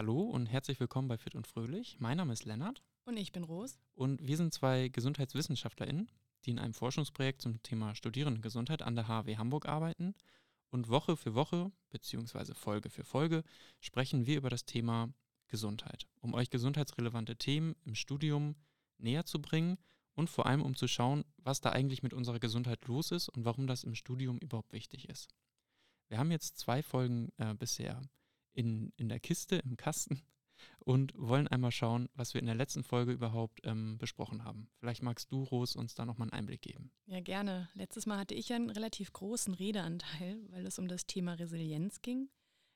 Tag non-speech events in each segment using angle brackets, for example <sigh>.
Hallo und herzlich willkommen bei Fit und Fröhlich. Mein Name ist Lennart. Und ich bin Ros. Und wir sind zwei GesundheitswissenschaftlerInnen, die in einem Forschungsprojekt zum Thema Studierendengesundheit an der HW Hamburg arbeiten. Und Woche für Woche, beziehungsweise Folge für Folge, sprechen wir über das Thema Gesundheit, um euch gesundheitsrelevante Themen im Studium näher zu bringen und vor allem um zu schauen, was da eigentlich mit unserer Gesundheit los ist und warum das im Studium überhaupt wichtig ist. Wir haben jetzt zwei Folgen äh, bisher in, in der Kiste, im Kasten und wollen einmal schauen, was wir in der letzten Folge überhaupt ähm, besprochen haben. Vielleicht magst du, Ros, uns da nochmal einen Einblick geben. Ja, gerne. Letztes Mal hatte ich einen relativ großen Redeanteil, weil es um das Thema Resilienz ging.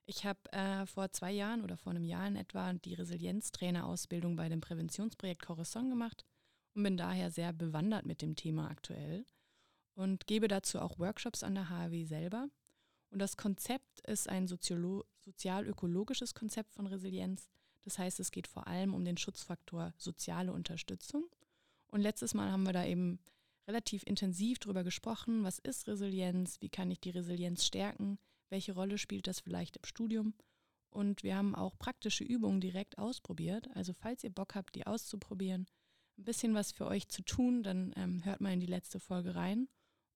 Ich habe äh, vor zwei Jahren oder vor einem Jahr in etwa die Resilienztrainerausbildung bei dem Präventionsprojekt Coruscant gemacht und bin daher sehr bewandert mit dem Thema aktuell und gebe dazu auch Workshops an der HAW selber. Und das Konzept ist ein sozial-ökologisches Konzept von Resilienz. Das heißt, es geht vor allem um den Schutzfaktor soziale Unterstützung. Und letztes Mal haben wir da eben relativ intensiv darüber gesprochen, was ist Resilienz, wie kann ich die Resilienz stärken, welche Rolle spielt das vielleicht im Studium. Und wir haben auch praktische Übungen direkt ausprobiert. Also falls ihr Bock habt, die auszuprobieren, ein bisschen was für euch zu tun, dann ähm, hört mal in die letzte Folge rein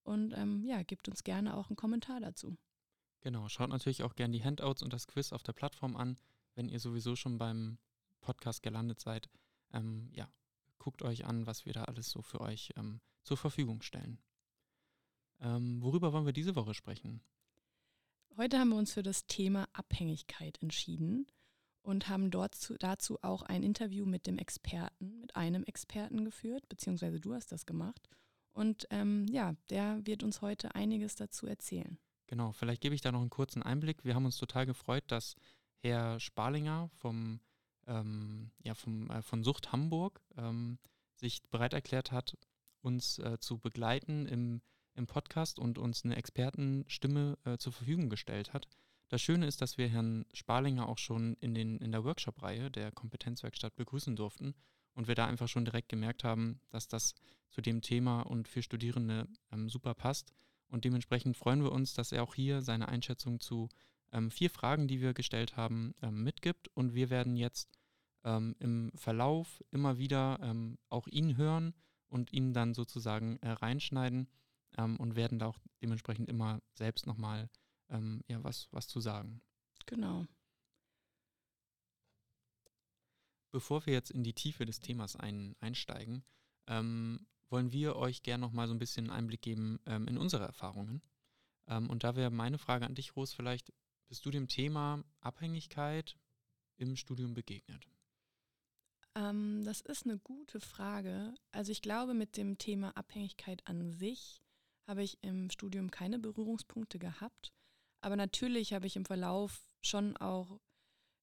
und ähm, ja, gebt uns gerne auch einen Kommentar dazu. Genau, schaut natürlich auch gerne die Handouts und das Quiz auf der Plattform an, wenn ihr sowieso schon beim Podcast gelandet seid. Ähm, ja, guckt euch an, was wir da alles so für euch ähm, zur Verfügung stellen. Ähm, worüber wollen wir diese Woche sprechen? Heute haben wir uns für das Thema Abhängigkeit entschieden und haben dort zu, dazu auch ein Interview mit dem Experten, mit einem Experten geführt, beziehungsweise du hast das gemacht. Und ähm, ja, der wird uns heute einiges dazu erzählen. Genau, vielleicht gebe ich da noch einen kurzen Einblick. Wir haben uns total gefreut, dass Herr Sparlinger vom, ähm, ja, vom, äh, von Sucht Hamburg ähm, sich bereit erklärt hat, uns äh, zu begleiten im, im Podcast und uns eine Expertenstimme äh, zur Verfügung gestellt hat. Das Schöne ist, dass wir Herrn Sparlinger auch schon in, den, in der Workshop-Reihe der Kompetenzwerkstatt begrüßen durften und wir da einfach schon direkt gemerkt haben, dass das zu dem Thema und für Studierende ähm, super passt und dementsprechend freuen wir uns, dass er auch hier seine Einschätzung zu ähm, vier Fragen, die wir gestellt haben, ähm, mitgibt. Und wir werden jetzt ähm, im Verlauf immer wieder ähm, auch ihn hören und ihn dann sozusagen äh, reinschneiden ähm, und werden da auch dementsprechend immer selbst nochmal ähm, ja, was, was zu sagen. Genau. Bevor wir jetzt in die Tiefe des Themas ein, einsteigen, ähm, wollen wir euch gerne noch mal so ein bisschen Einblick geben ähm, in unsere Erfahrungen. Ähm, und da wäre meine Frage an dich, Ros, vielleicht bist du dem Thema Abhängigkeit im Studium begegnet? Ähm, das ist eine gute Frage. Also ich glaube, mit dem Thema Abhängigkeit an sich habe ich im Studium keine Berührungspunkte gehabt. Aber natürlich habe ich im Verlauf schon auch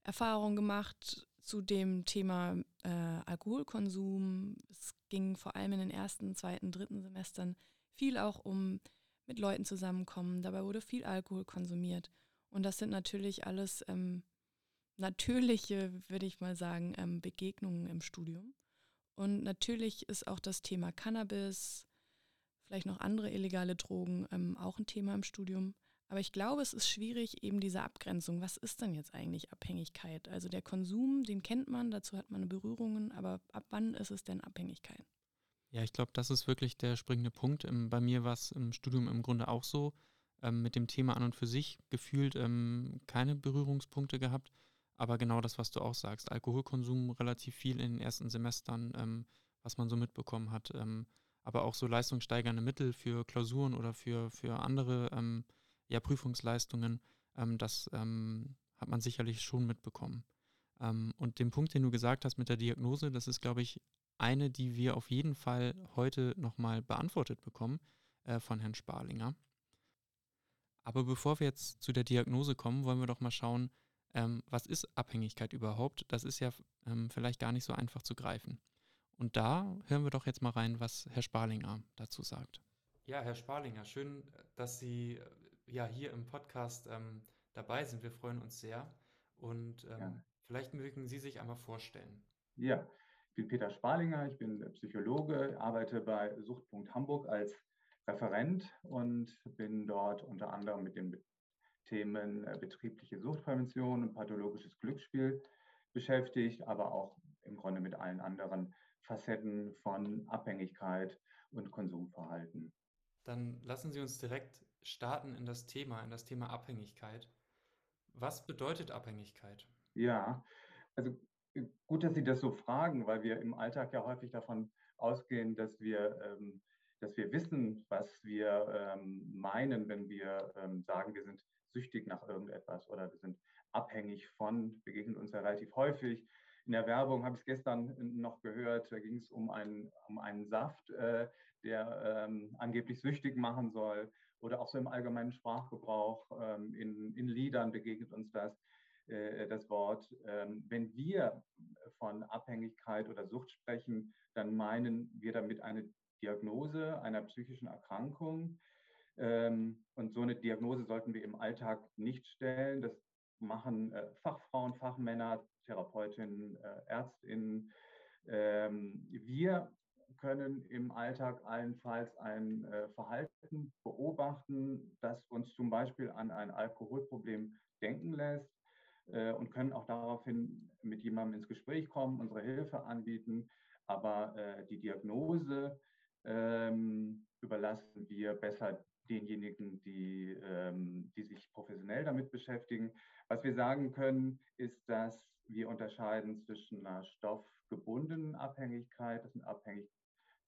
Erfahrungen gemacht zu dem Thema äh, Alkoholkonsum. Es ging vor allem in den ersten, zweiten, dritten Semestern viel auch um mit Leuten zusammenkommen. Dabei wurde viel Alkohol konsumiert. Und das sind natürlich alles ähm, natürliche, würde ich mal sagen, ähm, Begegnungen im Studium. Und natürlich ist auch das Thema Cannabis, vielleicht noch andere illegale Drogen ähm, auch ein Thema im Studium. Aber ich glaube, es ist schwierig, eben diese Abgrenzung. Was ist denn jetzt eigentlich Abhängigkeit? Also der Konsum, den kennt man, dazu hat man Berührungen, aber ab wann ist es denn Abhängigkeit? Ja, ich glaube, das ist wirklich der springende Punkt. bei mir war es im Studium im Grunde auch so. Ähm, mit dem Thema an und für sich gefühlt ähm, keine Berührungspunkte gehabt. Aber genau das, was du auch sagst, Alkoholkonsum relativ viel in den ersten Semestern, ähm, was man so mitbekommen hat. Ähm, aber auch so leistungssteigernde Mittel für Klausuren oder für, für andere ähm, ja, Prüfungsleistungen, ähm, das ähm, hat man sicherlich schon mitbekommen. Ähm, und den Punkt, den du gesagt hast mit der Diagnose, das ist, glaube ich, eine, die wir auf jeden Fall heute nochmal beantwortet bekommen äh, von Herrn Sparlinger. Aber bevor wir jetzt zu der Diagnose kommen, wollen wir doch mal schauen, ähm, was ist Abhängigkeit überhaupt? Das ist ja ähm, vielleicht gar nicht so einfach zu greifen. Und da hören wir doch jetzt mal rein, was Herr Sparlinger dazu sagt. Ja, Herr Sparlinger, schön, dass Sie ja hier im Podcast ähm, dabei sind. Wir freuen uns sehr. Und ähm, vielleicht mögen Sie sich einmal vorstellen. Ja, ich bin Peter Sparlinger, ich bin Psychologe, arbeite bei Suchtpunkt Hamburg als Referent und bin dort unter anderem mit den Themen äh, betriebliche Suchtprävention und pathologisches Glücksspiel beschäftigt, aber auch im Grunde mit allen anderen Facetten von Abhängigkeit und Konsumverhalten. Dann lassen Sie uns direkt starten in das Thema, in das Thema Abhängigkeit. Was bedeutet Abhängigkeit? Ja, also äh, gut, dass Sie das so fragen, weil wir im Alltag ja häufig davon ausgehen, dass wir, ähm, dass wir wissen, was wir ähm, meinen, wenn wir ähm, sagen, wir sind süchtig nach irgendetwas oder wir sind abhängig von, begegnet uns ja relativ häufig. In der Werbung habe ich es gestern noch gehört, da ging es um einen, um einen Saft, äh, der ähm, angeblich süchtig machen soll. Oder auch so im allgemeinen Sprachgebrauch, ähm, in, in Liedern begegnet uns das, äh, das Wort. Ähm, wenn wir von Abhängigkeit oder Sucht sprechen, dann meinen wir damit eine Diagnose einer psychischen Erkrankung. Ähm, und so eine Diagnose sollten wir im Alltag nicht stellen. Das machen äh, Fachfrauen, Fachmänner, Therapeutinnen, äh, Ärztinnen. Wir können im Alltag allenfalls ein äh, Verhalten beobachten, das uns zum Beispiel an ein Alkoholproblem denken lässt äh, und können auch daraufhin mit jemandem ins Gespräch kommen, unsere Hilfe anbieten. Aber äh, die Diagnose ähm, überlassen wir besser denjenigen, die, ähm, die sich professionell damit beschäftigen. Was wir sagen können, ist, dass wir unterscheiden zwischen einer stoffgebundenen Abhängigkeit, das sind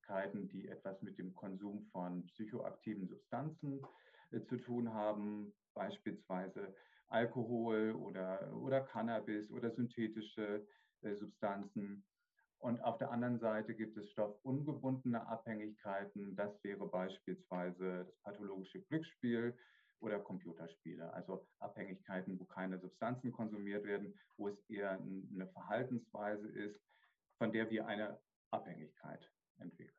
Abhängigkeiten, die etwas mit dem Konsum von psychoaktiven Substanzen äh, zu tun haben, beispielsweise Alkohol oder, oder Cannabis oder synthetische äh, Substanzen. Und auf der anderen Seite gibt es stoffungebundene Abhängigkeiten. Das wäre beispielsweise das pathologische Glücksspiel oder Computerspiele. Also Abhängigkeiten, wo keine Substanzen konsumiert werden, wo es eher eine Verhaltensweise ist, von der wir eine Abhängigkeit entwickeln.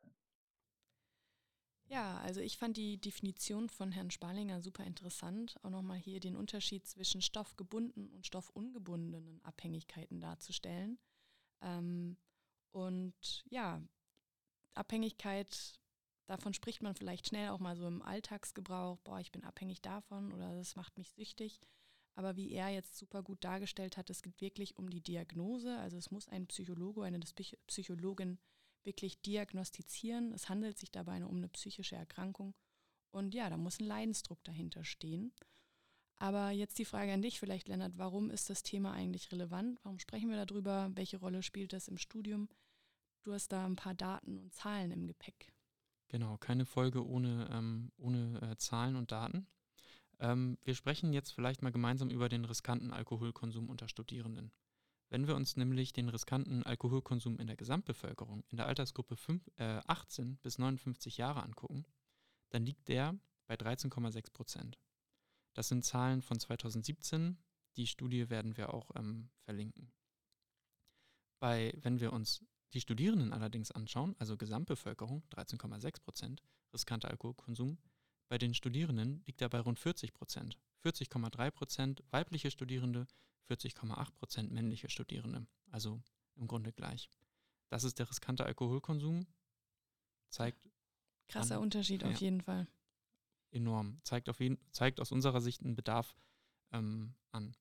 Ja, also ich fand die Definition von Herrn Sparlinger super interessant, auch nochmal hier den Unterschied zwischen stoffgebundenen und stoffungebundenen Abhängigkeiten darzustellen. Ähm, und ja, Abhängigkeit, davon spricht man vielleicht schnell auch mal so im Alltagsgebrauch, boah, ich bin abhängig davon oder das macht mich süchtig. Aber wie er jetzt super gut dargestellt hat, es geht wirklich um die Diagnose. Also es muss ein Psychologe, eine Psychologin wirklich diagnostizieren. Es handelt sich dabei um eine psychische Erkrankung. Und ja, da muss ein Leidensdruck dahinter stehen. Aber jetzt die Frage an dich vielleicht, Lennart, warum ist das Thema eigentlich relevant? Warum sprechen wir darüber? Welche Rolle spielt das im Studium? Du hast da ein paar Daten und Zahlen im Gepäck. Genau, keine Folge ohne, ähm, ohne äh, Zahlen und Daten. Ähm, wir sprechen jetzt vielleicht mal gemeinsam über den riskanten Alkoholkonsum unter Studierenden. Wenn wir uns nämlich den riskanten Alkoholkonsum in der Gesamtbevölkerung in der Altersgruppe 5, äh, 18 bis 59 Jahre angucken, dann liegt der bei 13,6 Prozent. Das sind Zahlen von 2017. Die Studie werden wir auch ähm, verlinken. Bei, wenn wir uns die Studierenden allerdings anschauen, also Gesamtbevölkerung 13,6 Prozent, riskanter Alkoholkonsum, bei den Studierenden liegt er bei rund 40 Prozent. 40,3 Prozent weibliche Studierende, 40,8 Prozent männliche Studierende. Also im Grunde gleich. Das ist der riskante Alkoholkonsum. Zeigt. Krasser an, Unterschied ja. auf jeden Fall enorm. Zeigt, auf jeden, zeigt aus unserer Sicht einen Bedarf ähm, an.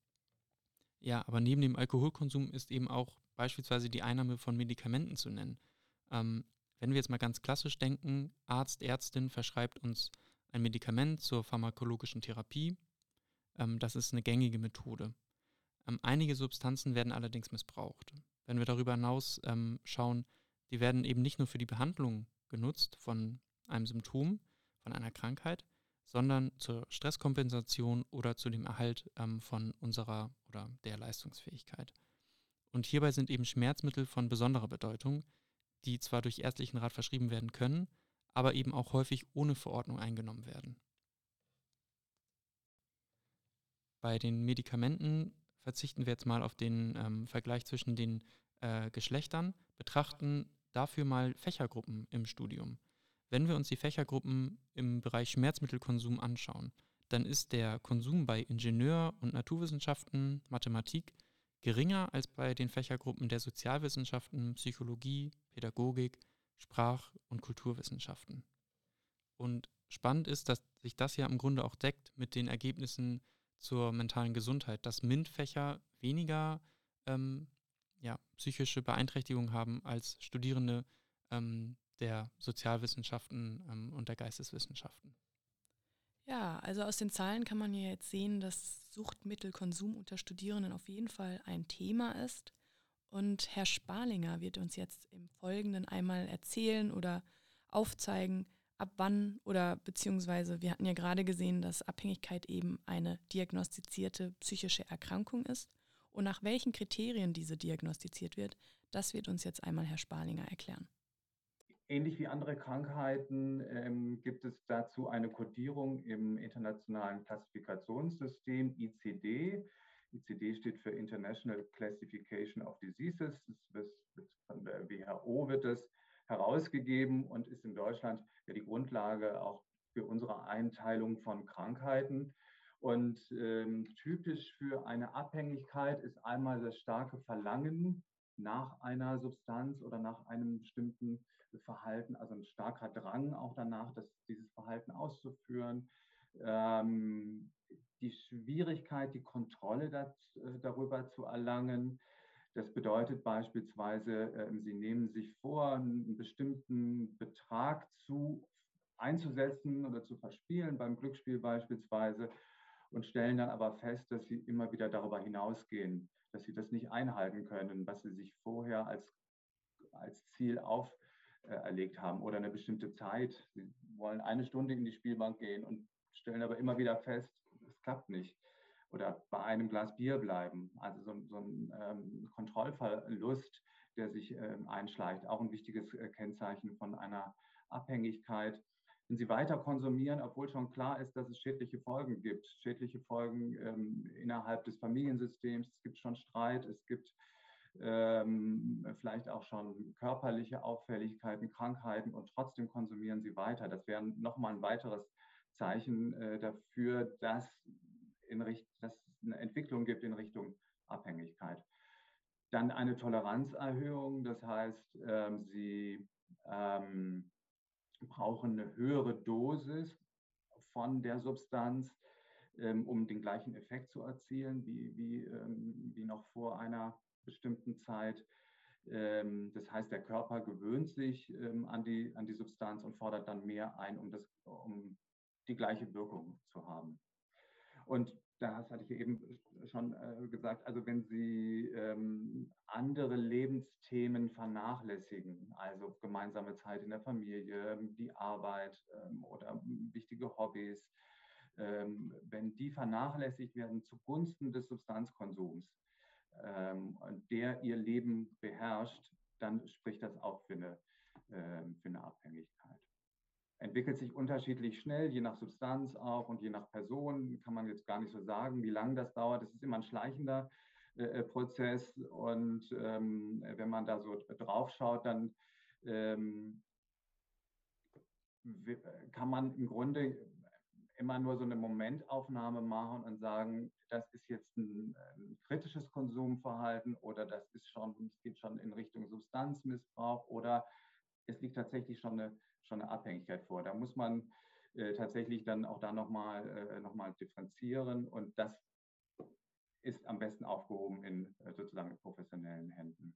Ja, aber neben dem Alkoholkonsum ist eben auch beispielsweise die Einnahme von Medikamenten zu nennen. Ähm, wenn wir jetzt mal ganz klassisch denken, Arzt, Ärztin verschreibt uns ein Medikament zur pharmakologischen Therapie. Ähm, das ist eine gängige Methode. Ähm, einige Substanzen werden allerdings missbraucht. Wenn wir darüber hinaus ähm, schauen, die werden eben nicht nur für die Behandlung genutzt von einem Symptom, von einer Krankheit, sondern zur Stresskompensation oder zu dem Erhalt ähm, von unserer oder der Leistungsfähigkeit. Und hierbei sind eben Schmerzmittel von besonderer Bedeutung, die zwar durch ärztlichen Rat verschrieben werden können, aber eben auch häufig ohne Verordnung eingenommen werden. Bei den Medikamenten verzichten wir jetzt mal auf den ähm, Vergleich zwischen den äh, Geschlechtern, betrachten dafür mal Fächergruppen im Studium. Wenn wir uns die Fächergruppen im Bereich Schmerzmittelkonsum anschauen, dann ist der Konsum bei Ingenieur- und Naturwissenschaften, Mathematik geringer als bei den Fächergruppen der Sozialwissenschaften, Psychologie, Pädagogik, Sprach- und Kulturwissenschaften. Und spannend ist, dass sich das ja im Grunde auch deckt mit den Ergebnissen zur mentalen Gesundheit, dass MINT-Fächer weniger ähm, ja, psychische Beeinträchtigung haben als Studierende ähm, der Sozialwissenschaften ähm, und der Geisteswissenschaften. Ja, also aus den Zahlen kann man ja jetzt sehen, dass Suchtmittelkonsum unter Studierenden auf jeden Fall ein Thema ist. Und Herr Sparlinger wird uns jetzt im Folgenden einmal erzählen oder aufzeigen, ab wann oder beziehungsweise wir hatten ja gerade gesehen, dass Abhängigkeit eben eine diagnostizierte psychische Erkrankung ist. Und nach welchen Kriterien diese diagnostiziert wird, das wird uns jetzt einmal Herr Sparlinger erklären. Ähnlich wie andere Krankheiten ähm, gibt es dazu eine Kodierung im internationalen Klassifikationssystem ICD. ICD steht für International Classification of Diseases. Wird, von der WHO wird es herausgegeben und ist in Deutschland ja die Grundlage auch für unsere Einteilung von Krankheiten. Und ähm, typisch für eine Abhängigkeit ist einmal das starke Verlangen nach einer Substanz oder nach einem bestimmten Verhalten, also ein starker Drang auch danach, das, dieses Verhalten auszuführen. Ähm, die Schwierigkeit, die Kontrolle das, äh, darüber zu erlangen. Das bedeutet beispielsweise, äh, Sie nehmen sich vor, einen bestimmten Betrag zu einzusetzen oder zu verspielen, beim Glücksspiel beispielsweise, und stellen dann aber fest, dass Sie immer wieder darüber hinausgehen, dass Sie das nicht einhalten können, was Sie sich vorher als, als Ziel auferlegt haben oder eine bestimmte Zeit. Sie wollen eine Stunde in die Spielbank gehen und stellen aber immer wieder fest, es klappt nicht. Oder bei einem Glas Bier bleiben. Also so, so ein ähm, Kontrollverlust, der sich ähm, einschleicht, auch ein wichtiges äh, Kennzeichen von einer Abhängigkeit. Wenn Sie weiter konsumieren, obwohl schon klar ist, dass es schädliche Folgen gibt, schädliche Folgen ähm, innerhalb des Familiensystems, es gibt schon Streit, es gibt ähm, vielleicht auch schon körperliche Auffälligkeiten, Krankheiten und trotzdem konsumieren Sie weiter. Das wäre nochmal ein weiteres Zeichen äh, dafür, dass, in Richt dass es eine Entwicklung gibt in Richtung Abhängigkeit. Dann eine Toleranzerhöhung, das heißt, ähm, Sie ähm, brauchen eine höhere Dosis von der Substanz, ähm, um den gleichen Effekt zu erzielen wie, wie, ähm, wie noch vor einer bestimmten Zeit. Ähm, das heißt, der Körper gewöhnt sich ähm, an, die, an die Substanz und fordert dann mehr ein, um, das, um die gleiche Wirkung zu haben. Und das hatte ich eben schon äh, gesagt, also wenn Sie ähm, andere Lebensthemen vernachlässigen, also gemeinsame Zeit in der Familie, die Arbeit ähm, oder wichtige Hobbys, ähm, wenn die vernachlässigt werden zugunsten des Substanzkonsums, ähm, der Ihr Leben beherrscht, dann spricht das auch für eine, für eine Abhängigkeit entwickelt sich unterschiedlich schnell, je nach Substanz auch und je nach Person. Kann man jetzt gar nicht so sagen, wie lange das dauert. Es ist immer ein schleichender äh, äh Prozess. Und ähm, wenn man da so drauf schaut, dann ähm, kann man im Grunde immer nur so eine Momentaufnahme machen und sagen, das ist jetzt ein, ein, kritisches Konsumverhalten oder das ist schon, es geht schon in Richtung Substanzmissbrauch oder es liegt tatsächlich schon eine schon eine Abhängigkeit vor. Da muss man äh, tatsächlich dann auch da nochmal äh, noch differenzieren und das ist am besten aufgehoben in äh, sozusagen professionellen Händen.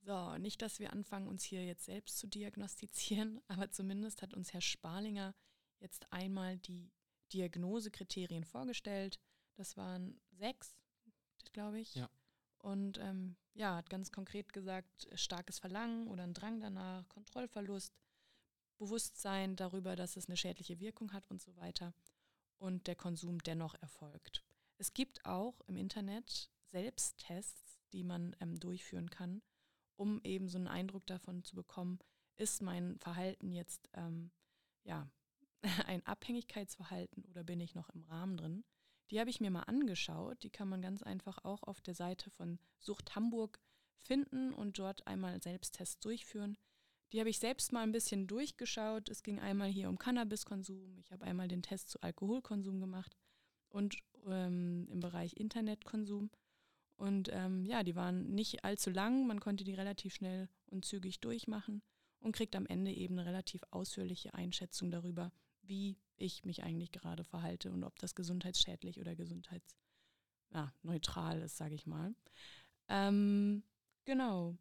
So, nicht, dass wir anfangen, uns hier jetzt selbst zu diagnostizieren, <laughs> aber zumindest hat uns Herr Sparlinger jetzt einmal die Diagnosekriterien vorgestellt. Das waren sechs, glaube ich. Ja. Und ähm, ja, hat ganz konkret gesagt, starkes Verlangen oder ein Drang danach, Kontrollverlust, Bewusstsein darüber, dass es eine schädliche Wirkung hat und so weiter und der Konsum dennoch erfolgt. Es gibt auch im Internet Selbsttests, die man ähm, durchführen kann, um eben so einen Eindruck davon zu bekommen, ist mein Verhalten jetzt ähm, ja, <laughs> ein Abhängigkeitsverhalten oder bin ich noch im Rahmen drin? Die habe ich mir mal angeschaut. Die kann man ganz einfach auch auf der Seite von Sucht Hamburg finden und dort einmal Selbsttests durchführen. Die habe ich selbst mal ein bisschen durchgeschaut. Es ging einmal hier um Cannabiskonsum. Ich habe einmal den Test zu Alkoholkonsum gemacht und ähm, im Bereich Internetkonsum. Und ähm, ja, die waren nicht allzu lang. Man konnte die relativ schnell und zügig durchmachen und kriegt am Ende eben eine relativ ausführliche Einschätzung darüber, wie ich mich eigentlich gerade verhalte und ob das gesundheitsschädlich oder gesundheitsneutral ja, ist, sage ich mal. Ähm, genau.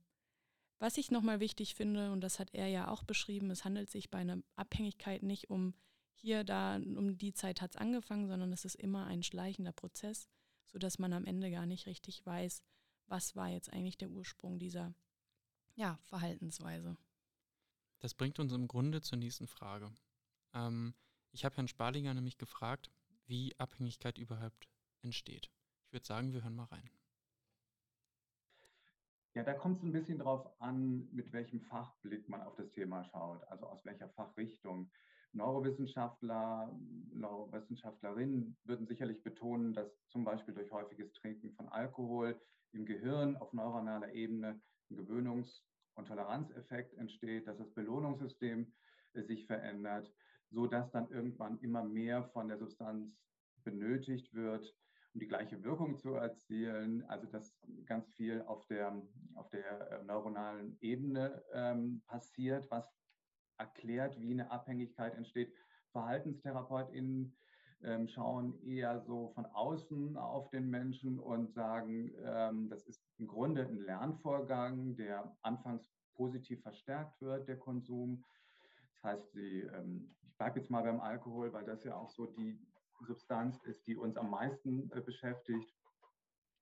Was ich nochmal wichtig finde, und das hat er ja auch beschrieben, es handelt sich bei einer Abhängigkeit nicht um hier, da, um die Zeit hat es angefangen, sondern es ist immer ein schleichender Prozess, sodass man am Ende gar nicht richtig weiß, was war jetzt eigentlich der Ursprung dieser ja, Verhaltensweise. Das bringt uns im Grunde zur nächsten Frage. Ähm, ich habe Herrn Sparlinger nämlich gefragt, wie Abhängigkeit überhaupt entsteht. Ich würde sagen, wir hören mal rein. Ja, da kommt es ein bisschen darauf an, mit welchem Fachblick man auf das Thema schaut, also aus welcher Fachrichtung. Neurowissenschaftler, Neurowissenschaftlerinnen würden sicherlich betonen, dass zum Beispiel durch häufiges Trinken von Alkohol im Gehirn auf neuronaler Ebene ein Gewöhnungs- und Toleranzeffekt entsteht, dass das Belohnungssystem sich verändert, sodass dann irgendwann immer mehr von der Substanz benötigt wird, um die gleiche Wirkung zu erzielen. Also dass ganz viel auf der, auf der äh, neuronalen Ebene ähm, passiert, was erklärt, wie eine Abhängigkeit entsteht. VerhaltenstherapeutInnen ähm, schauen eher so von außen auf den Menschen und sagen, ähm, das ist im Grunde ein Lernvorgang, der anfangs positiv verstärkt wird, der Konsum. Das heißt, sie, ähm, ich bleibe jetzt mal beim Alkohol, weil das ja auch so die Substanz ist, die uns am meisten äh, beschäftigt.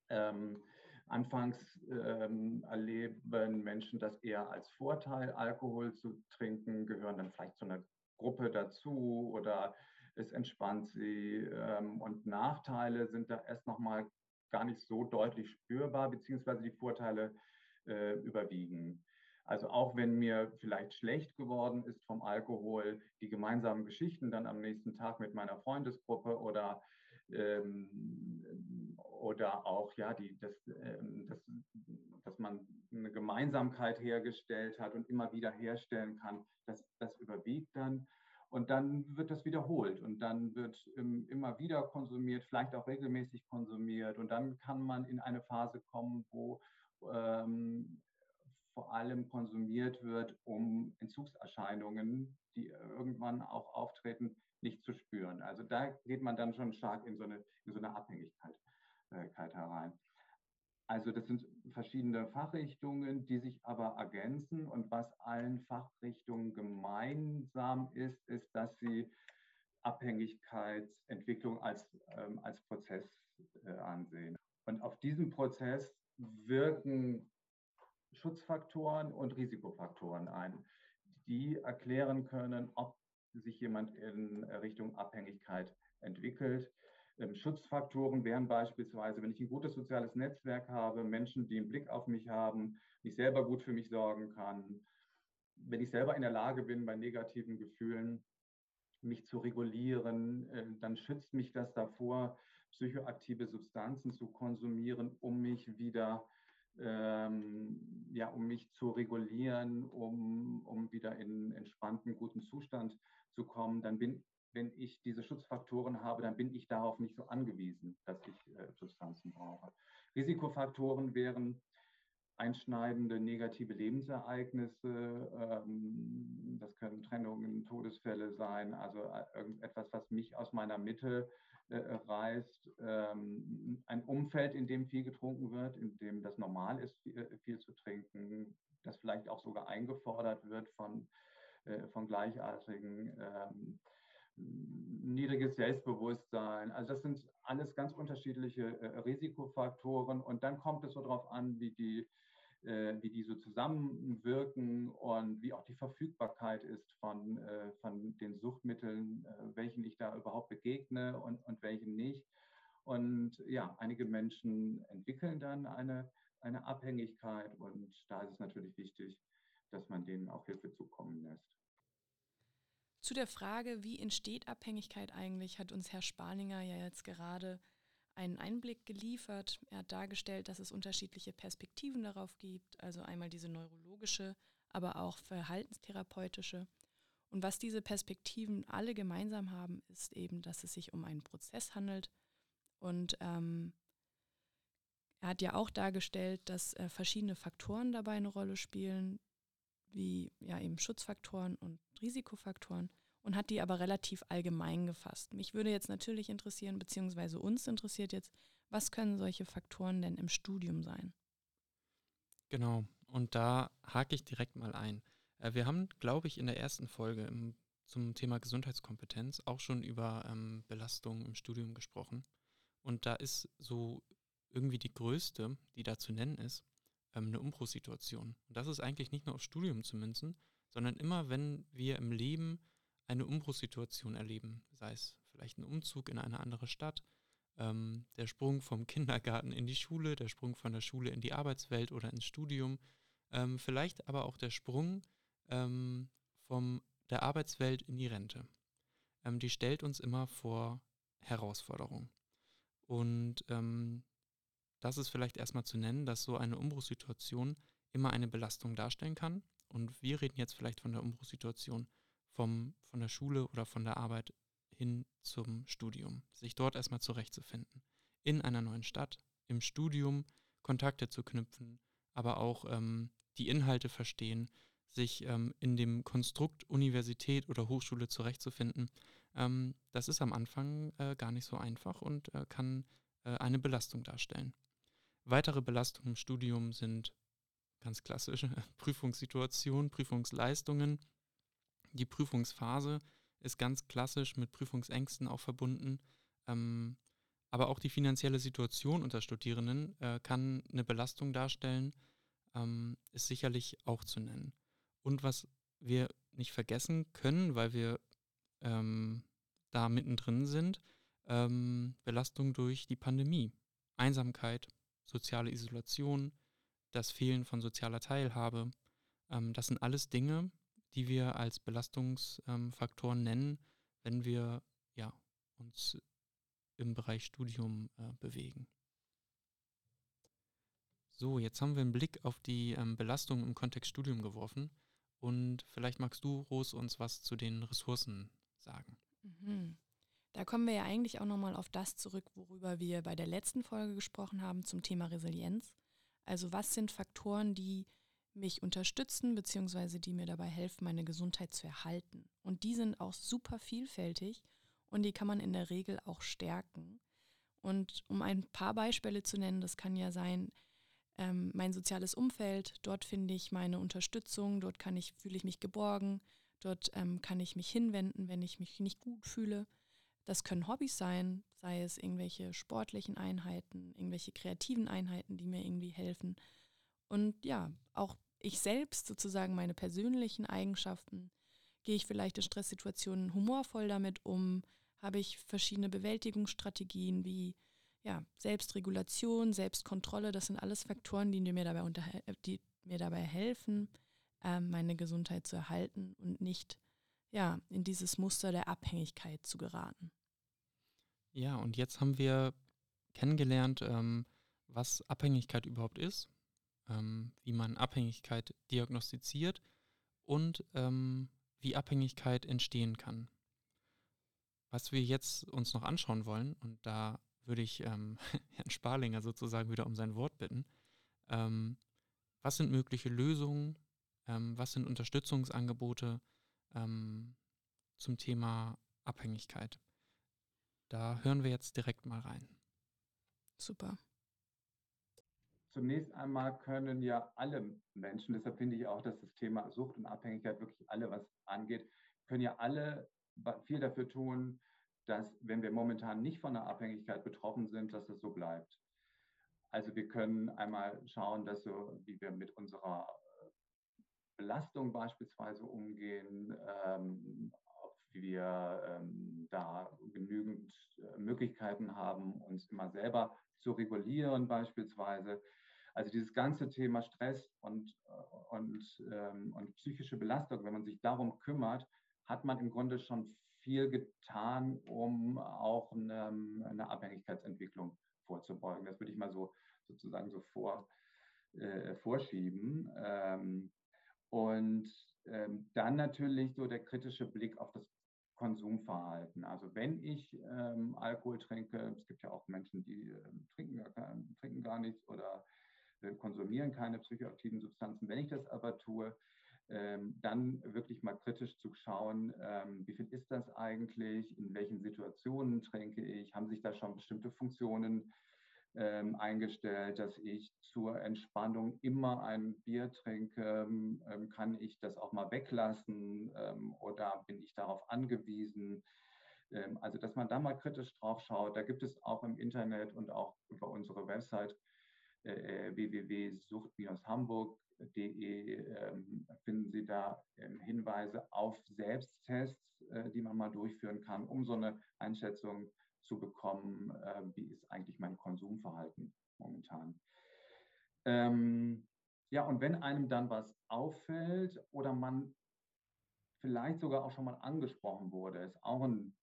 Ähm, anfangs ähm, erleben Menschen das eher als Vorteil, Alkohol zu trinken, gehören dann vielleicht zu einer Gruppe dazu oder es entspannt sie. Ähm, und Nachteile sind da erst nochmal gar nicht so deutlich spürbar, beziehungsweise die Vorteile äh, überwiegen. Also auch wenn mir vielleicht schlecht geworden ist vom Alkohol, die gemeinsamen Geschichten dann am nächsten Tag mit meiner Freundesgruppe oder ähm, oder auch ja die das, ähm, das dass man eine Gemeinsamkeit hergestellt hat und immer wieder herstellen kann, das, das überwiegt dann. Und dann wird das wiederholt und dann wird ähm, immer wieder konsumiert, vielleicht auch regelmäßig konsumiert. Und dann kann man in eine Phase kommen, wo ähm, vor allem konsumiert wird, um Entzugserscheinungen, die irgendwann auch auftreten, nicht zu spüren. Also da geht man dann schon stark in so eine, in so eine Abhängigkeit äh, herein. Also das sind verschiedene Fachrichtungen, die sich aber ergänzen. Und was allen Fachrichtungen gemeinsam ist, ist, dass sie Abhängigkeitsentwicklung als, ähm, als Prozess äh, ansehen. Und auf diesen Prozess wirken Schutzfaktoren und Risikofaktoren ein, die erklären können, ob sich jemand in Richtung Abhängigkeit entwickelt. Ähm, Schutzfaktoren wären beispielsweise, wenn ich ein gutes soziales Netzwerk habe, Menschen, die einen Blick auf mich haben, ich selber gut für mich sorgen kann, wenn ich selber in der Lage bin, bei negativen Gefühlen mich zu regulieren, äh, dann schützt mich das davor, psychoaktive Substanzen zu konsumieren, um mich wieder ähm, ja, um mich zu regulieren, um, um wieder in entspannten, guten Zustand zu kommen, dann bin, wenn ich diese Schutzfaktoren habe, dann bin ich darauf nicht so angewiesen, dass ich äh, Substanzen brauche. Risikofaktoren wären einschneidende negative Lebensereignisse. Ähm, das können Trennungen, Todesfälle sein, also äh, irgendetwas, was mich aus meiner Mitte äh, reißt. Ähm, ein Umfeld, in dem viel getrunken wird, in dem das normal ist, viel, äh, viel zu trinken, das vielleicht auch sogar eingefordert wird von, äh, von Gleichaltrigen. Ähm, niedriges Selbstbewusstsein. Also das sind alles ganz unterschiedliche Risikofaktoren. Und dann kommt es so darauf an, wie die äh, wie die so zusammenwirken und wie auch die Verfügbarkeit ist von, äh, von den Suchtmitteln, äh, welchen ich da überhaupt begegne und, und welchen nicht. Und ja, einige Menschen entwickeln dann eine, eine Abhängigkeit und da ist es natürlich wichtig, dass man denen auch Hilfe zukommen lässt. Zu der Frage, wie entsteht Abhängigkeit eigentlich, hat uns Herr Spalinger ja jetzt gerade einen Einblick geliefert. Er hat dargestellt, dass es unterschiedliche Perspektiven darauf gibt, also einmal diese neurologische, aber auch verhaltenstherapeutische. Und was diese Perspektiven alle gemeinsam haben, ist eben, dass es sich um einen Prozess handelt. Und ähm, er hat ja auch dargestellt, dass äh, verschiedene Faktoren dabei eine Rolle spielen, wie ja eben Schutzfaktoren und Risikofaktoren und hat die aber relativ allgemein gefasst. Mich würde jetzt natürlich interessieren, beziehungsweise uns interessiert jetzt, was können solche Faktoren denn im Studium sein? Genau, und da hake ich direkt mal ein. Äh, wir haben, glaube ich, in der ersten Folge im, zum Thema Gesundheitskompetenz auch schon über ähm, Belastung im Studium gesprochen. Und da ist so irgendwie die größte, die da zu nennen ist, ähm, eine Umbruchssituation. Und das ist eigentlich nicht nur aufs Studium zu münzen, sondern immer, wenn wir im Leben eine Umbruchssituation erleben, sei es vielleicht ein Umzug in eine andere Stadt, ähm, der Sprung vom Kindergarten in die Schule, der Sprung von der Schule in die Arbeitswelt oder ins Studium, ähm, vielleicht aber auch der Sprung ähm, vom der Arbeitswelt in die Rente. Ähm, die stellt uns immer vor Herausforderungen. Und ähm, das ist vielleicht erstmal zu nennen, dass so eine Umbruchssituation immer eine Belastung darstellen kann. Und wir reden jetzt vielleicht von der Umbruchssituation vom, von der Schule oder von der Arbeit hin zum Studium, sich dort erstmal zurechtzufinden. In einer neuen Stadt, im Studium Kontakte zu knüpfen, aber auch ähm, die Inhalte verstehen, sich ähm, in dem Konstrukt Universität oder Hochschule zurechtzufinden. Ähm, das ist am Anfang äh, gar nicht so einfach und äh, kann äh, eine Belastung darstellen. Weitere Belastungen im Studium sind ganz klassische <laughs> Prüfungssituationen, Prüfungsleistungen. Die Prüfungsphase ist ganz klassisch mit Prüfungsängsten auch verbunden. Ähm, aber auch die finanzielle Situation unter Studierenden äh, kann eine Belastung darstellen, ähm, ist sicherlich auch zu nennen. Und was wir nicht vergessen können, weil wir ähm, da mittendrin sind, ähm, Belastung durch die Pandemie, Einsamkeit, soziale Isolation, das Fehlen von sozialer Teilhabe. Ähm, das sind alles Dinge, die wir als Belastungsfaktoren nennen, wenn wir ja, uns im Bereich Studium äh, bewegen. So, jetzt haben wir einen Blick auf die ähm, Belastung im Kontext Studium geworfen und vielleicht magst du, Ros, uns was zu den Ressourcen sagen. Mhm. Da kommen wir ja eigentlich auch nochmal auf das zurück, worüber wir bei der letzten Folge gesprochen haben zum Thema Resilienz. Also was sind Faktoren, die mich unterstützen, beziehungsweise die mir dabei helfen, meine Gesundheit zu erhalten. Und die sind auch super vielfältig und die kann man in der Regel auch stärken. Und um ein paar Beispiele zu nennen, das kann ja sein, ähm, mein soziales Umfeld, dort finde ich meine Unterstützung, dort kann ich, fühle ich mich geborgen, dort ähm, kann ich mich hinwenden, wenn ich mich nicht gut fühle. Das können Hobbys sein, sei es irgendwelche sportlichen Einheiten, irgendwelche kreativen Einheiten, die mir irgendwie helfen. Und ja, auch ich selbst sozusagen meine persönlichen Eigenschaften, gehe ich vielleicht in Stresssituationen humorvoll damit um, habe ich verschiedene Bewältigungsstrategien wie ja, Selbstregulation, Selbstkontrolle, das sind alles Faktoren, die mir dabei, die mir dabei helfen, ähm, meine Gesundheit zu erhalten und nicht ja, in dieses Muster der Abhängigkeit zu geraten. Ja, und jetzt haben wir kennengelernt, ähm, was Abhängigkeit überhaupt ist, ähm, wie man Abhängigkeit diagnostiziert und ähm, wie Abhängigkeit entstehen kann. Was wir jetzt uns noch anschauen wollen, und da würde ich ähm, <laughs> Herrn Sparlinger sozusagen wieder um sein Wort bitten, ähm, was sind mögliche Lösungen, ähm, was sind Unterstützungsangebote, ähm, zum Thema Abhängigkeit. Da hören wir jetzt direkt mal rein. Super. Zunächst einmal können ja alle Menschen, deshalb finde ich auch, dass das Thema Sucht und Abhängigkeit wirklich alle was angeht, können ja alle viel dafür tun, dass wenn wir momentan nicht von einer Abhängigkeit betroffen sind, dass es so bleibt. Also wir können einmal schauen, dass so, wie wir mit unserer Belastung beispielsweise umgehen, ähm, ob wir ähm, da genügend äh, Möglichkeiten haben, uns immer selber zu regulieren beispielsweise. Also dieses ganze Thema Stress und, äh, und, ähm, und psychische Belastung, wenn man sich darum kümmert, hat man im Grunde schon viel getan, um auch eine, eine Abhängigkeitsentwicklung vorzubeugen. Das würde ich mal so sozusagen so vor, äh, vorschieben. Ähm, und ähm, dann natürlich so der kritische Blick auf das Konsumverhalten. Also wenn ich ähm, Alkohol trinke, es gibt ja auch Menschen, die ähm, trinken, gar, trinken gar nichts oder äh, konsumieren keine psychoaktiven Substanzen. Wenn ich das aber tue, ähm, dann wirklich mal kritisch zu schauen, ähm, wie viel ist das eigentlich, in welchen Situationen trinke ich, haben sich da schon bestimmte Funktionen ähm, eingestellt, dass ich zur Entspannung immer ein Bier trinke. Kann ich das auch mal weglassen oder bin ich darauf angewiesen? Also, dass man da mal kritisch drauf schaut. Da gibt es auch im Internet und auch über unsere Website äh, äh www.sucht-hamburg.de ähm, finden Sie da ähm, Hinweise auf Selbsttests, äh, die man mal durchführen kann, um so eine Einschätzung zu bekommen, äh, wie ist eigentlich mein Konsumverhalten momentan. Ähm, ja, und wenn einem dann was auffällt oder man vielleicht sogar auch schon mal angesprochen wurde, ist auch ein,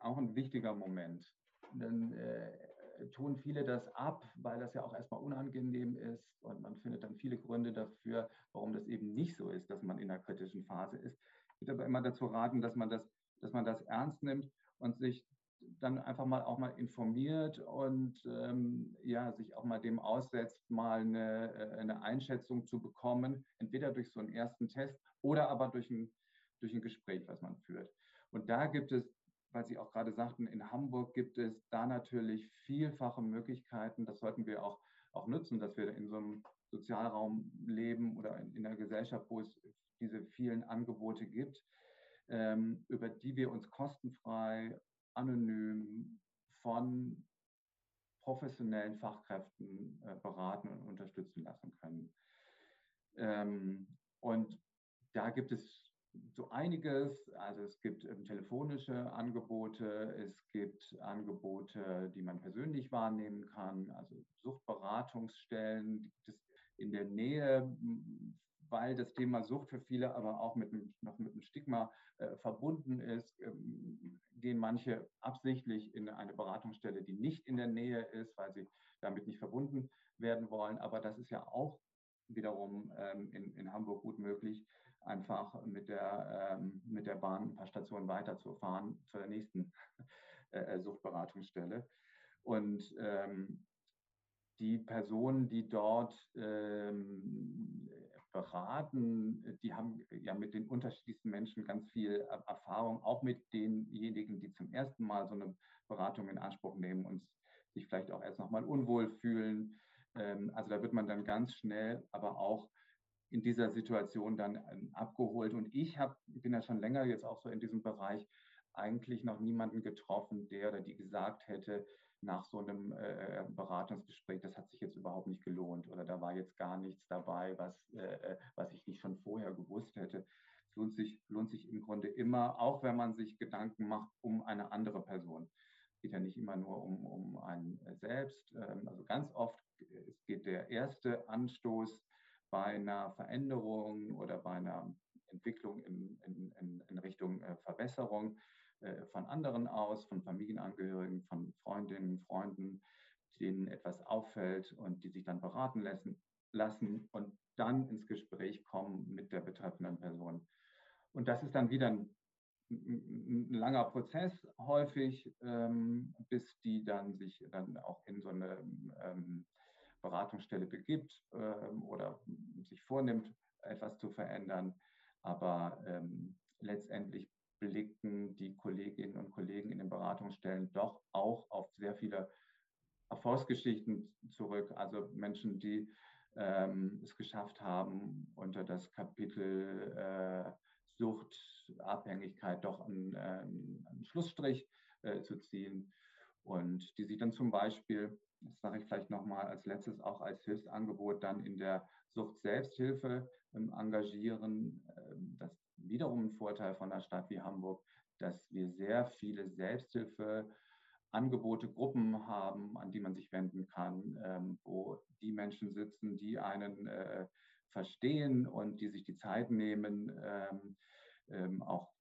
auch ein wichtiger Moment. Dann äh, tun viele das ab, weil das ja auch erstmal unangenehm ist und man findet dann viele Gründe dafür, warum das eben nicht so ist, dass man in einer kritischen Phase ist. Ich würde aber immer dazu raten, dass man das, dass man das ernst nimmt und sich dann einfach mal auch mal informiert und ähm, ja, sich auch mal dem aussetzt, mal eine, äh, eine Einschätzung zu bekommen, entweder durch so einen ersten Test oder aber durch ein, durch ein Gespräch, was man führt. Und da gibt es, weil Sie auch gerade sagten, in Hamburg gibt es da natürlich vielfache Möglichkeiten. Das sollten wir auch, auch nutzen, dass wir in so einem Sozialraum leben oder in, in einer Gesellschaft, wo es diese vielen Angebote gibt, ähm, über die wir uns kostenfrei anonym von professionellen Fachkräften äh, beraten und unterstützen lassen können. Ähm, und da gibt es so einiges. Also es gibt ähm, telefonische Angebote, es gibt Angebote, die man persönlich wahrnehmen kann, also Suchtberatungsstellen, die gibt es in der Nähe weil das Thema Sucht für viele aber auch mit einem, noch mit einem Stigma äh, verbunden ist, ähm, gehen manche absichtlich in eine Beratungsstelle, die nicht in der Nähe ist, weil sie damit nicht verbunden werden wollen. Aber das ist ja auch wiederum ähm, in, in Hamburg gut möglich, einfach mit der, ähm, mit der Bahn ein paar Stationen weiterzufahren zur nächsten <laughs> äh, äh, Suchtberatungsstelle. Und ähm, die Personen, die dort ähm, beraten, die haben ja mit den unterschiedlichsten Menschen ganz viel Erfahrung, auch mit denjenigen, die zum ersten Mal so eine Beratung in Anspruch nehmen und sich vielleicht auch erst nochmal unwohl fühlen. Ähm, also da wird man dann ganz schnell, aber auch in dieser Situation dann ähm, abgeholt. Und ich hab, bin ja schon länger jetzt auch so in diesem Bereich, eigentlich noch niemanden getroffen, der oder die gesagt hätte, nach so einem äh, Beratungsgespräch, das hat sich jetzt überhaupt nicht gelohnt oder da war jetzt gar nichts dabei, was, äh, äh, was ich nicht schon vorher gewusst hätte. Es lohnt sich, lohnt sich im Grunde immer, auch wenn man sich Gedanken macht um eine andere Person. Es geht ja nicht immer nur um, um einen selbst. Ähm, also ganz oft es geht der erste Anstoß bei einer Veränderung oder bei einer Entwicklung in, in, in Richtung äh, Verbesserung äh, von anderen aus, von Familienangehörigen, von Freundinnen, Freunden, denen etwas auffällt und die sich dann beraten lassen, lassen und dann ins Gespräch kommen mit der betreffenden Person. Und das ist dann wieder ein, ein langer Prozess häufig, ähm, bis die dann sich dann auch in so eine ähm, Beratungsstelle begibt ähm, oder sich vornimmt, etwas zu verändern. Aber ähm, letztendlich blicken die Kolleginnen und Kollegen in den Beratungsstellen doch auch auf sehr viele Erfolgsgeschichten zurück. Also Menschen, die ähm, es geschafft haben, unter das Kapitel äh, Sucht, doch einen, äh, einen Schlussstrich äh, zu ziehen und die sich dann zum Beispiel, das sage ich vielleicht nochmal als letztes, auch als Hilfsangebot dann in der Sucht-Selbsthilfe ähm, engagieren. Ähm, das wiederum ein Vorteil von einer Stadt wie Hamburg, dass wir sehr viele Selbsthilfeangebote, Gruppen haben, an die man sich wenden kann, ähm, wo die Menschen sitzen, die einen äh, verstehen und die sich die Zeit nehmen, auch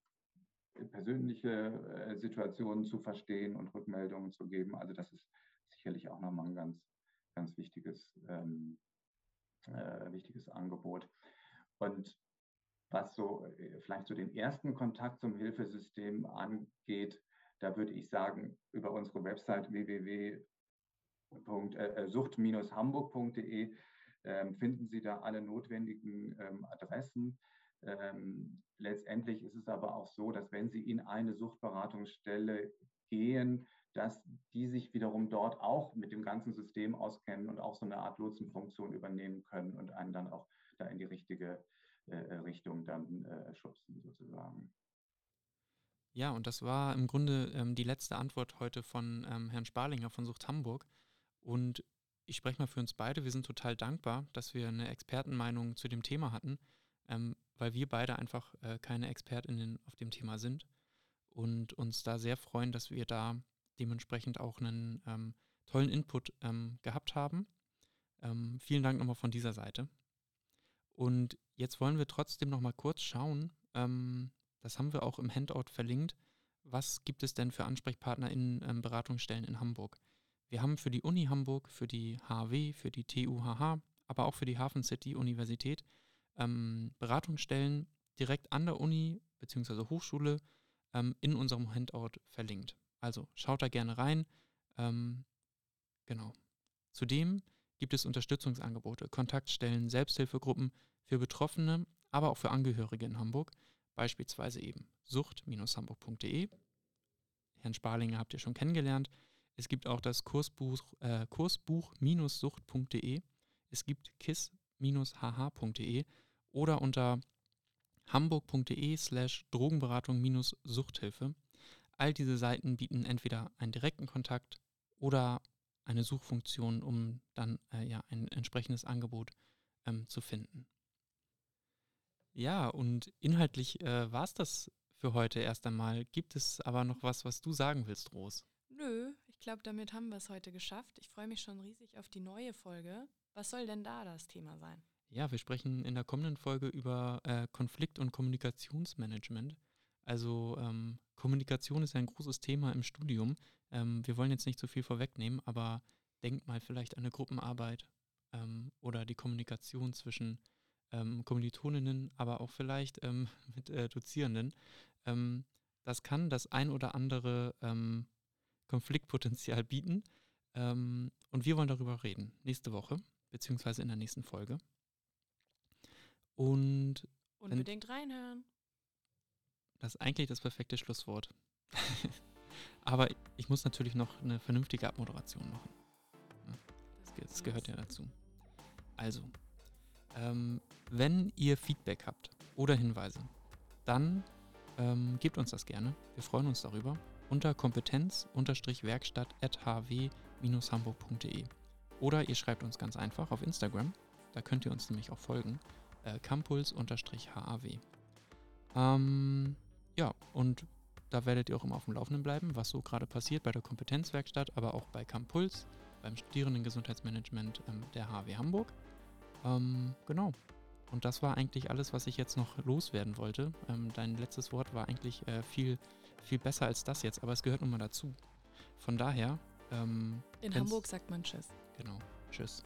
persönliche äh, Situationen zu verstehen und Rückmeldungen zu geben. Also das ist sicherlich auch nochmal ein ganz, ganz wichtiges, ähm, äh, wichtiges Angebot. Und was so äh, vielleicht so den ersten Kontakt zum Hilfesystem angeht, da würde ich sagen, über unsere Website www.sucht-hamburg.de ähm, finden Sie da alle notwendigen ähm, Adressen. Ähm, letztendlich ist es aber auch so, dass wenn Sie in eine Suchtberatungsstelle gehen, dass die sich wiederum dort auch mit dem ganzen System auskennen und auch so eine Art Lotsenfunktion übernehmen können und einen dann auch da in die richtige äh, Richtung dann äh, schubsen sozusagen. Ja, und das war im Grunde ähm, die letzte Antwort heute von ähm, Herrn Sparlinger von Sucht Hamburg. Und ich spreche mal für uns beide. Wir sind total dankbar, dass wir eine Expertenmeinung zu dem Thema hatten, ähm, weil wir beide einfach äh, keine ExpertInnen auf dem Thema sind und uns da sehr freuen, dass wir da dementsprechend auch einen ähm, tollen Input ähm, gehabt haben. Ähm, vielen Dank nochmal von dieser Seite. Und jetzt wollen wir trotzdem nochmal kurz schauen, ähm, das haben wir auch im Handout verlinkt, was gibt es denn für Ansprechpartner in ähm, Beratungsstellen in Hamburg? Wir haben für die Uni Hamburg, für die HW, für die TUHH, aber auch für die Hafen City Universität ähm, Beratungsstellen direkt an der Uni bzw. Hochschule in unserem Handout verlinkt. Also schaut da gerne rein. Ähm, genau. Zudem gibt es Unterstützungsangebote, Kontaktstellen, Selbsthilfegruppen für Betroffene, aber auch für Angehörige in Hamburg, beispielsweise eben sucht-hamburg.de. Herrn Sparlinger habt ihr schon kennengelernt. Es gibt auch das Kursbuch, äh, Kursbuch-sucht.de. Es gibt kiss-hh.de oder unter hamburg.de slash Drogenberatung-Suchthilfe. All diese Seiten bieten entweder einen direkten Kontakt oder eine Suchfunktion, um dann äh, ja, ein entsprechendes Angebot ähm, zu finden. Ja, und inhaltlich äh, war es das für heute erst einmal. Gibt es aber noch was, was du sagen willst, Ros? Nö, ich glaube, damit haben wir es heute geschafft. Ich freue mich schon riesig auf die neue Folge. Was soll denn da das Thema sein? Ja, wir sprechen in der kommenden Folge über äh, Konflikt- und Kommunikationsmanagement. Also ähm, Kommunikation ist ja ein großes Thema im Studium. Ähm, wir wollen jetzt nicht zu so viel vorwegnehmen, aber denkt mal vielleicht an eine Gruppenarbeit ähm, oder die Kommunikation zwischen ähm, Kommilitoninnen, aber auch vielleicht ähm, <laughs> mit äh, Dozierenden. Ähm, das kann das ein oder andere Konfliktpotenzial bieten. und wir wollen darüber reden, nächste Woche, beziehungsweise in der nächsten Folge. Und unbedingt reinhören. Das ist eigentlich das perfekte Schlusswort. <laughs> Aber ich muss natürlich noch eine vernünftige Abmoderation machen. Das, gehört ja dazu. Also, ähm, wenn ihr Feedback habt oder Hinweise, dann ähm, gebt uns das gerne. Wir freuen uns darüber unter kompetenz-werkstatt.hw-hamburg.de oder ihr schreibt uns ganz einfach auf Instagram. Da könnt ihr uns nämlich auch folgen. Äh, Campuls-HAW. Ähm, ja, und da werdet ihr auch immer auf dem Laufenden bleiben, was so gerade passiert bei der Kompetenzwerkstatt, aber auch bei Campuls, beim Studierendengesundheitsmanagement ähm, der HW Hamburg. Ähm, genau. Und das war eigentlich alles, was ich jetzt noch loswerden wollte. Ähm, dein letztes Wort war eigentlich äh, viel, viel besser als das jetzt, aber es gehört nun mal dazu. Von daher. Ähm, In Hamburg sagt man Tschüss. Genau. Tschüss.